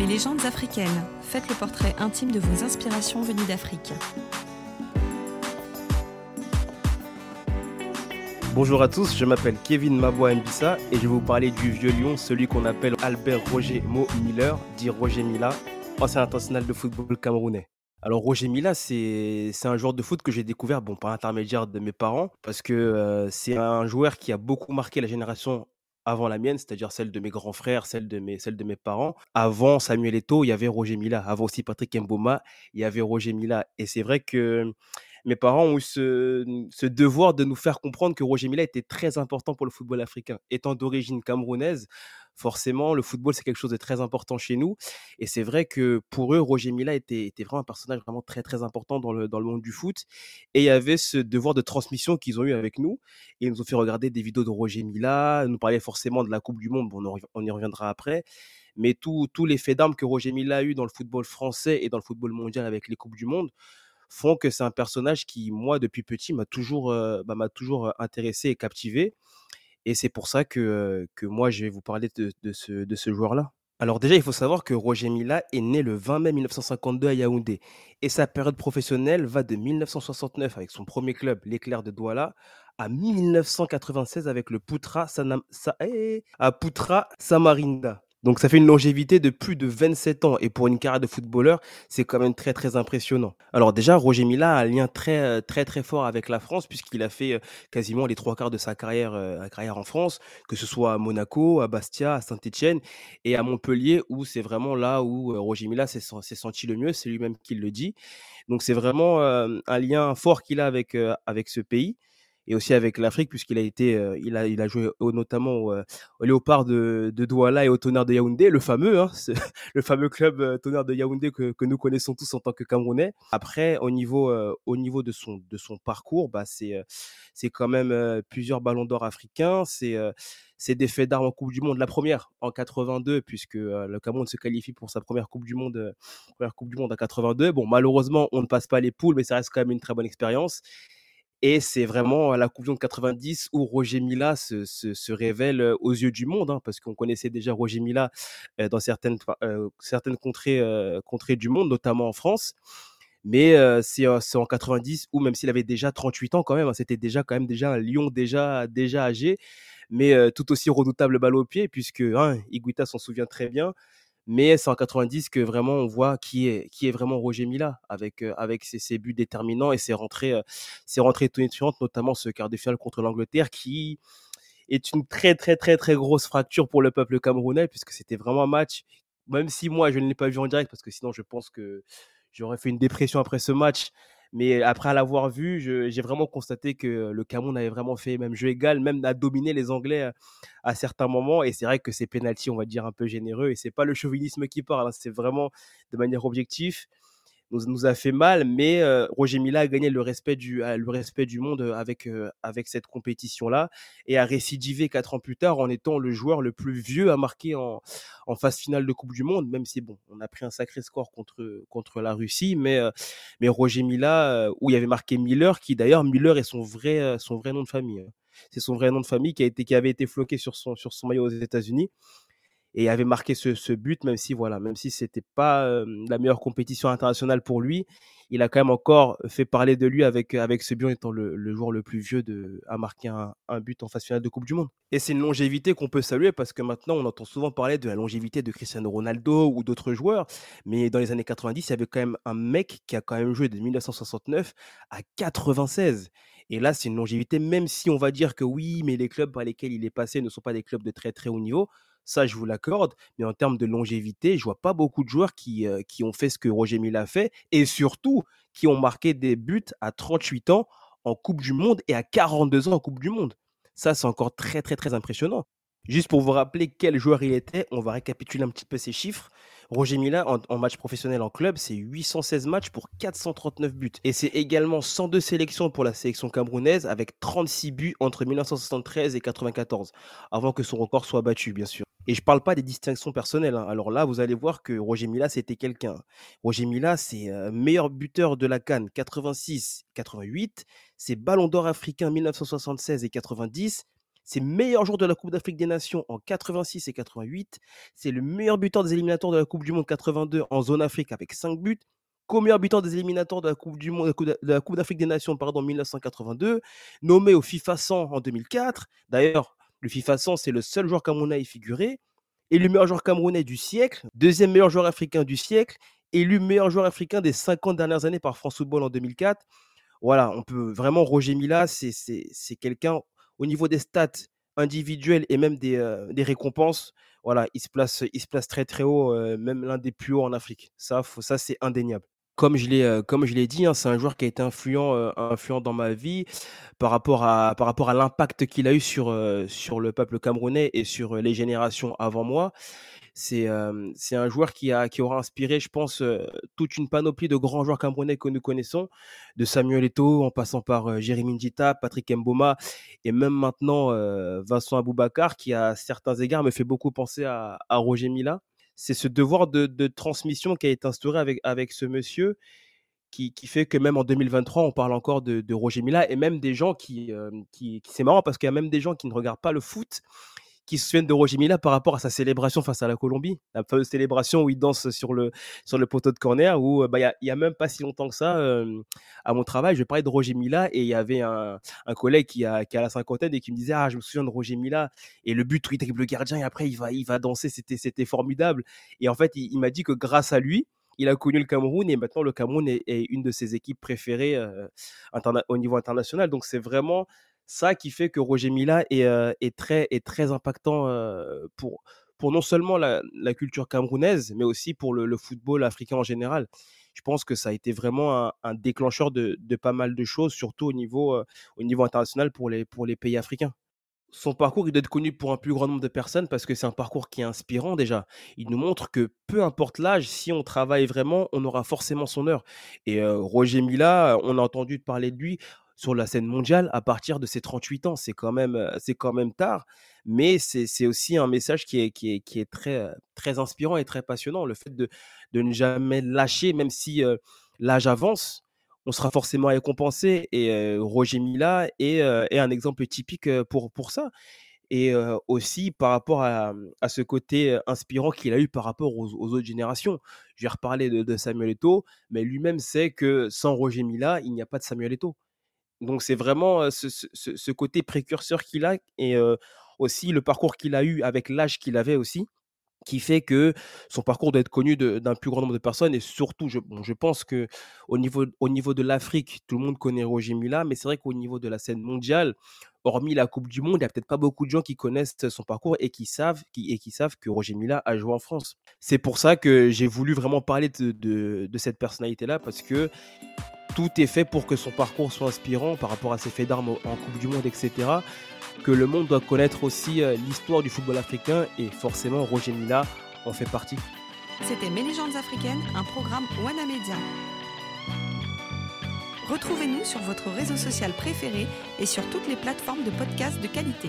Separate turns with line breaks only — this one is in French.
Mes légendes africaines. Faites le portrait intime de vos inspirations venues d'Afrique.
Bonjour à tous, je m'appelle Kevin Maboa Mbissa et je vais vous parler du vieux lion, celui qu'on appelle Albert Roger Mo Miller, dit Roger Mila, ancien international de football camerounais. Alors Roger Mila, c'est un joueur de foot que j'ai découvert bon, par l'intermédiaire de mes parents, parce que euh, c'est un joueur qui a beaucoup marqué la génération avant la mienne, c'est-à-dire celle de mes grands frères, celle de mes, celle de mes parents. Avant Samuel Eto'o, il y avait Roger Mila. Avant aussi Patrick Mboma, il y avait Roger Mila. Et c'est vrai que mes parents ont eu ce, devoir de nous faire comprendre que Roger Mila était très important pour le football africain. Étant d'origine camerounaise, forcément, le football, c'est quelque chose de très important chez nous. Et c'est vrai que pour eux, Roger Mila était, vraiment un personnage vraiment très, très important dans le, dans le monde du foot. Et il y avait ce devoir de transmission qu'ils ont eu avec nous. Ils nous ont fait regarder des vidéos de Roger Mila, nous parlaient forcément de la Coupe du Monde, bon, on, y reviendra après. Mais tous les faits d'armes que Roger Mila a eu dans le football français et dans le football mondial avec les Coupes du Monde, font que c'est un personnage qui, moi, depuis petit, m'a toujours, bah, m'a toujours intéressé et captivé. Et c'est pour ça que, que moi, je vais vous parler de, de ce, de ce joueur-là. Alors déjà, il faut savoir que Roger Mila est né le 20 mai 1952 à Yaoundé. Et sa période professionnelle va de 1969 avec son premier club, l'Éclair de Douala, à 1996 avec le Putra, Sanam, eh, à Putra Samarinda. Donc ça fait une longévité de plus de 27 ans et pour une carrière de footballeur, c'est quand même très très impressionnant. Alors déjà, Roger Mila a un lien très euh, très très fort avec la France puisqu'il a fait euh, quasiment les trois quarts de sa carrière, euh, en France, que ce soit à Monaco, à Bastia, à Saint-Étienne et à Montpellier où c'est vraiment là où Roger Mila s'est senti le mieux, c'est lui-même qui le dit. Donc c'est vraiment un lien fort qu'il a avec, avec ce pays et aussi avec l'Afrique puisqu'il a été, euh, il a, joué notamment au, euh, Léopard de, Douala et au Tonnerre de Yaoundé, le fameux, hein, le fameux club euh, Tonnerre de Yaoundé que, nous connaissons tous en tant que Camerounais. Après, au niveau, au niveau de son, parcours, bah c'est, quand même plusieurs Ballons d'Or africains, c'est c'est des faits d'armes en Coupe du Monde. La première en 82, puisque le Cameroun se qualifie pour sa première Coupe du Monde, première Coupe du Monde en 82. Bon, malheureusement, on ne passe pas les poules, mais ça reste quand même une très bonne expérience. Et c'est vraiment la Coupe du Monde 90 où Roger Mila se, se, révèle aux yeux du monde, hein, parce qu'on connaissait déjà Roger Mila dans certaines, certaines contrées, contrées du monde, notamment en France. Mais c'est en 90 où même s'il avait déjà 38 ans quand même, hein, c'était déjà quand même déjà un lion déjà, déjà âgé, mais tout aussi redoutable balle au pied, puisque hein, Iguita s'en souvient très bien. Mais c'est en 90 que vraiment on voit qui est, qui est vraiment Roger Mila avec, avec ses, buts déterminants et ses rentrées, ses rentrées notamment ce quart de finale contre l'Angleterre qui est une très très très très grosse fracture pour le peuple camerounais puisque c'était vraiment un match, même si moi je ne l'ai pas vu en direct parce que sinon je pense que j'aurais fait une dépression après ce match. Mais après l'avoir vu, j'ai vraiment constaté que le Cameroun avait vraiment fait même jeu égal, même à dominer les Anglais à, certains moments. Et c'est vrai que ces pénalties, on va dire, un peu généreux. Et c'est pas le chauvinisme qui parle, hein, c'est vraiment de manière objective nous, nous a fait mal, mais Roger Mila a gagné le respect du, le respect du monde avec, avec cette compétition-là et a récidivé quatre ans plus tard en étant le joueur le plus vieux à marquer en, en phase finale de Coupe du Monde, même si bon, on a pris un sacré score contre, contre la Russie, mais, mais Roger Mila, où il y avait marqué Miller, qui d'ailleurs, Miller est son vrai, son vrai nom de famille. Hein. C'est son vrai nom de famille qui, a été, qui avait été floqué sur son, sur son maillot aux États-Unis et avait marqué ce, but, même si voilà, même si c'était pas la meilleure compétition internationale pour lui, il a quand même encore fait parler de lui avec avec ce but étant le, joueur le plus vieux à marquer un, but en phase finale de Coupe du Monde. Et c'est une longévité qu'on peut saluer parce que maintenant on entend souvent parler de la longévité de Cristiano Ronaldo ou d'autres joueurs, mais dans les années 90, il y avait quand même un mec qui a quand même joué de 1969 à 96. Et là, c'est une longévité, même si on va dire que oui, mais les clubs par lesquels il est passé ne sont pas des clubs de très très haut niveau ça je vous l'accorde, mais en termes de longévité, je vois pas beaucoup de joueurs qui, qui ont fait ce que Roger Mila a fait, et surtout qui ont marqué des buts à 38 ans en Coupe du Monde et à 42 ans en Coupe du Monde. Ça, c'est encore très, très, très impressionnant. Juste pour vous rappeler quel joueur il était, on va récapituler un petit peu ses chiffres. Roger Mila, en, match professionnel en club, c'est 816 matchs pour 439 buts. Et c'est également 102 sélections pour la sélection camerounaise avec 36 buts entre 1973 et 94, avant que son record soit battu, bien sûr. Et je ne parle pas des distinctions personnelles. Hein. Alors là, vous allez voir que Roger Mila, c'était quelqu'un. Roger Mila, c'est meilleur buteur de la Cannes 86-88. C'est Ballon d'Or africain 1976 et 90. C'est meilleur joueur de la Coupe d'Afrique des Nations en 86 et 88. C'est le meilleur buteur des éliminatoires de la Coupe du Monde 82 en zone Afrique avec 5 buts. Co-meilleur buteur des éliminatoires de la Coupe du Monde, de la Coupe d'Afrique des Nations pardon, en 1982. Nommé au FIFA 100 en 2004. D'ailleurs, le FIFA 100, c'est le seul joueur camerounais à y figurer. Élu meilleur joueur camerounais du siècle. Deuxième meilleur joueur africain du siècle. Élu meilleur joueur africain des 50 dernières années par France Football en 2004 voilà, on peut vraiment, Roger Mila, c'est quelqu'un, au niveau des stats individuelles et même des, des récompenses, voilà, il se place, très très haut, même l'un des plus hauts en Afrique. Ça c'est indéniable. Comme je l'ai, comme je l'ai dit, hein, c'est un joueur qui a été influent, influent dans ma vie par rapport à, par rapport à l'impact qu'il a eu sur, sur le peuple camerounais et sur les générations avant moi. C'est un joueur qui, a, qui aura inspiré, je pense, toute une panoplie de grands joueurs camerounais que nous connaissons, de Samuel Eto'o en passant par Jérémy Njita, Patrick Mboma et même maintenant Vincent Aboubakar qui, à certains égards, me fait beaucoup penser à, Roger Mila. C'est ce devoir de, transmission qui a été instauré avec, avec ce monsieur qui, fait que même en 2023, on parle encore de, Roger Mila et même des gens qui, qui c'est marrant parce qu'il y a même des gens qui ne regardent pas le foot qui se souviennent de Roger Mila par rapport à sa célébration face à la Colombie, la fameuse célébration où il danse sur le, sur le poteau de corner, où bah, il n'y a, même pas si longtemps que ça, à mon travail, je parlais de Roger Mila et il y avait un, un collègue qui a, qui a la cinquantaine et qui me disait Ah, je me souviens de Roger Mila et le but il dribble le gardien et après il va, il va danser, c'était, formidable. Et en fait, il, m'a dit que grâce à lui, il a connu le Cameroun et maintenant le Cameroun est, une de ses équipes préférées au niveau international. Donc c'est vraiment ça qui fait que Roger Mila est, très, est très impactant pour, pour non seulement la, culture camerounaise, mais aussi pour le, football africain en général. Je pense que ça a été vraiment un, déclencheur de, pas mal de choses, surtout au niveau, au niveau international pour les, pour les pays africains. Son parcours, il doit être connu pour un plus grand nombre de personnes parce que c'est un parcours qui est inspirant déjà. Il nous montre que peu importe l'âge, si on travaille vraiment, on aura forcément son heure. Et Roger Mila, on a entendu parler de lui sur la scène mondiale à partir de ses 38 ans. C'est quand même, c'est quand même tard, mais c'est aussi un message qui est, est très, inspirant et très passionnant. Le fait de, ne jamais lâcher, même si l'âge avance, on sera forcément récompensé. Et Roger Mila est, un exemple typique pour, ça. Et aussi par rapport à, ce côté inspirant qu'il a eu par rapport aux, autres générations. Je vais reparler de, de Samuel Eto'o, mais lui-même sait que sans Roger Mila, il n'y a pas de Samuel Eto'o. Donc c'est vraiment ce, côté précurseur qu'il a et aussi le parcours qu'il a eu avec l'âge qu'il avait aussi, qui fait que son parcours doit être connu d'un plus grand nombre de personnes et surtout, je, je pense que au niveau, au niveau de l'Afrique, tout le monde connaît Roger Mila, mais c'est vrai qu'au niveau de la scène mondiale, hormis la Coupe du Monde, il n'y a peut-être pas beaucoup de gens qui connaissent son parcours et qui savent, qui, et qui savent que Roger Mila a joué en France. C'est pour ça que j'ai voulu vraiment parler de, de cette personnalité-là parce que tout est fait pour que son parcours soit inspirant par rapport à ses faits d'armes en Coupe du Monde, etc. Que le monde doit connaître aussi euh, l'histoire du football africain et forcément Roger Mila en fait partie.
C'était Mes africaines, un programme Wana Media. Retrouvez-nous sur votre réseau social préféré et sur toutes les plateformes de podcasts de qualité.